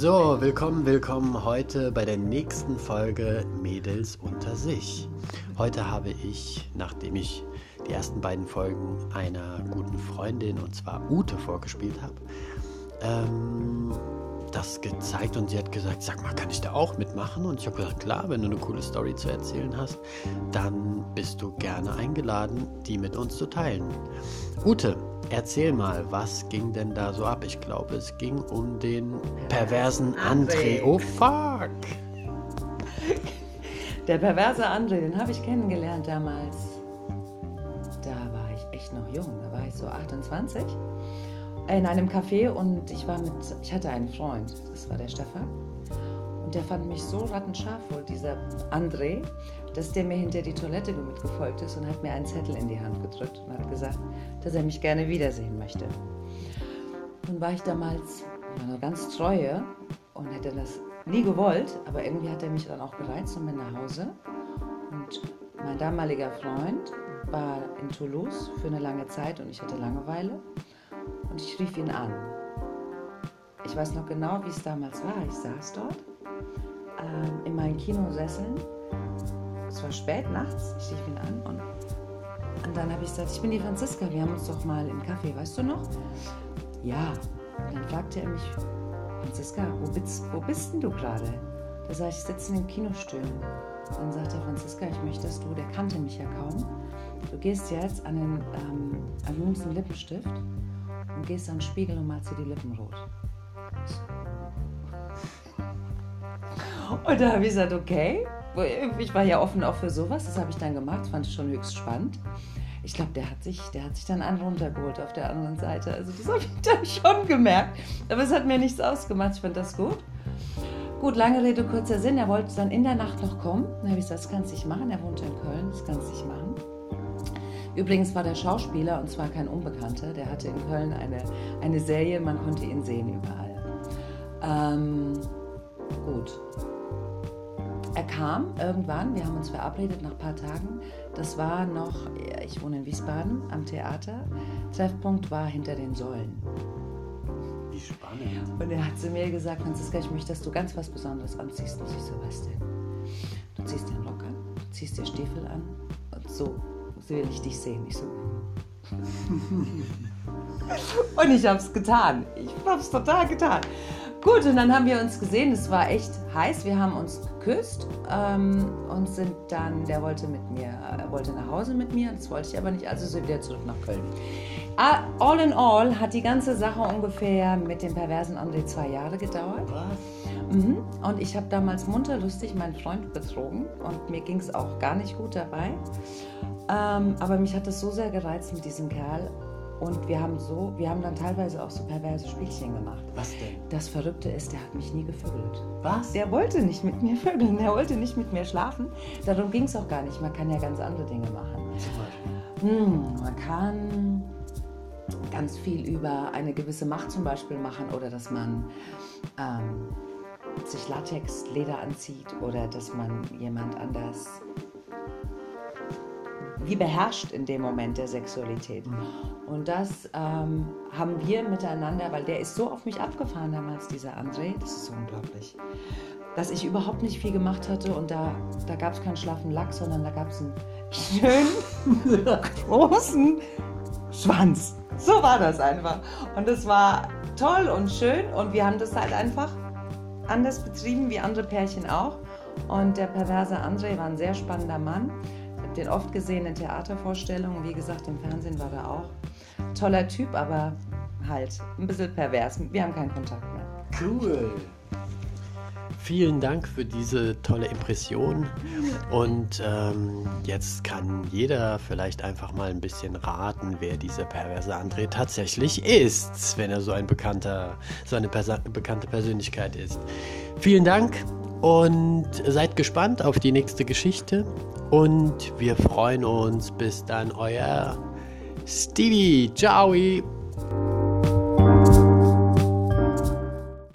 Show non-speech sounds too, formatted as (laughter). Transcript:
So, willkommen, willkommen heute bei der nächsten Folge Mädels unter sich. Heute habe ich, nachdem ich die ersten beiden Folgen einer guten Freundin, und zwar Ute, vorgespielt habe, ähm, das gezeigt und sie hat gesagt, sag mal, kann ich da auch mitmachen? Und ich habe gesagt, klar, wenn du eine coole Story zu erzählen hast, dann bist du gerne eingeladen, die mit uns zu teilen. Ute, erzähl mal, was ging denn da so ab? Ich glaube, es ging um den perversen André. Oh fuck! Der perverse André, den habe ich kennengelernt damals. Da war ich echt noch jung, da war ich so 28 in einem Café und ich war mit, ich hatte einen Freund, das war der Stefan. Und der fand mich so rattenscharf wohl, dieser André, dass der mir hinter die Toilette mitgefolgt ist und hat mir einen Zettel in die Hand gedrückt und hat gesagt, dass er mich gerne wiedersehen möchte. Nun war ich damals eine ganz treue und hätte das nie gewollt, aber irgendwie hat er mich dann auch gereizt und bin nach Hause. Und mein damaliger Freund war in Toulouse für eine lange Zeit und ich hatte Langeweile und ich rief ihn an. Ich weiß noch genau, wie es damals war. Ich saß dort ähm, in meinen Kinosesseln. Es war spät nachts. Ich rief ihn an und, und dann habe ich gesagt, ich bin die Franziska, wir haben uns doch mal im Kaffee, weißt du noch? Ja. Und dann fragte er mich, Franziska, wo bist, wo bist denn du gerade? Da sage ich, ich sitze in den Kinostühlen. Dann sagte Franziska, ich möchte, dass du, der kannte mich ja kaum, du gehst jetzt an den, ähm, an Lippenstift und gehst an den Spiegel und malst dir die Lippen rot. Und da habe ich gesagt, okay. Ich war ja offen auch für sowas, das habe ich dann gemacht, fand ich schon höchst spannend. Ich glaube, der, hat sich, der hat sich dann einen runtergeholt auf der anderen Seite. Also das habe ich (laughs) dann schon gemerkt. Aber es hat mir nichts ausgemacht, ich fand das gut. Gut, lange Rede, kurzer Sinn. Er wollte dann in der Nacht noch kommen. Dann habe ich gesagt, das kannst du nicht machen. Er wohnt in Köln, das kannst du nicht machen. Übrigens war der Schauspieler, und zwar kein Unbekannter, der hatte in Köln eine, eine Serie, man konnte ihn sehen überall. Ähm, gut. Er kam irgendwann, wir haben uns verabredet nach ein paar Tagen. Das war noch, ich wohne in Wiesbaden am Theater. Treffpunkt war hinter den Säulen. Wie spannend. Und er hat zu mir gesagt, Franziska, ich möchte, dass du ganz was Besonderes anziehst. Und ich so, was denn? Du ziehst den Rock an, du ziehst dir Stiefel an und so so will ich dich sehen. Ich so. (laughs) und ich habe es getan. Ich habe es total getan. Gut, und dann haben wir uns gesehen. Es war echt heiß. Wir haben uns geküsst ähm, und sind dann, der wollte mit mir, er wollte nach Hause mit mir. Das wollte ich aber nicht, also sind wir wieder zurück nach Köln. Ah, all in all hat die ganze Sache ungefähr mit dem perversen André zwei Jahre gedauert. Was? Mhm. Und ich habe damals munter lustig meinen Freund betrogen und mir ging es auch gar nicht gut dabei. Ähm, aber mich hat das so sehr gereizt mit diesem Kerl. Und wir haben so, wir haben dann teilweise auch so perverse Spielchen gemacht. Was denn? Das Verrückte ist, der hat mich nie gevögelt. Was? Der wollte nicht mit mir (laughs) vögeln, der wollte nicht mit mir schlafen. Darum ging es auch gar nicht. Man kann ja ganz andere Dinge machen. Zum Beispiel? Hm, man kann ganz viel über eine gewisse Macht zum Beispiel machen oder dass man ähm, sich Latex, Leder anzieht oder dass man jemand anders wie beherrscht in dem Moment der Sexualität. Und das ähm, haben wir miteinander, weil der ist so auf mich abgefahren damals, dieser André, das ist so unglaublich, dass ich überhaupt nicht viel gemacht hatte und da, da gab es keinen schlaffen Lachs, sondern da gab es einen schönen, (laughs) großen Schwanz. So war das einfach. Und es war toll und schön und wir haben das halt einfach anders betrieben wie andere Pärchen auch. Und der perverse André war ein sehr spannender Mann den oft gesehen in Theatervorstellungen. Wie gesagt, im Fernsehen war er auch. Toller Typ, aber halt ein bisschen pervers. Wir haben keinen Kontakt mehr. Cool. Vielen Dank für diese tolle Impression. Und ähm, jetzt kann jeder vielleicht einfach mal ein bisschen raten, wer dieser perverse André tatsächlich ist, wenn er so ein bekannter, so eine Persa bekannte Persönlichkeit ist. Vielen Dank und seid gespannt auf die nächste Geschichte. Und wir freuen uns. Bis dann, euer Stevie. Ciao.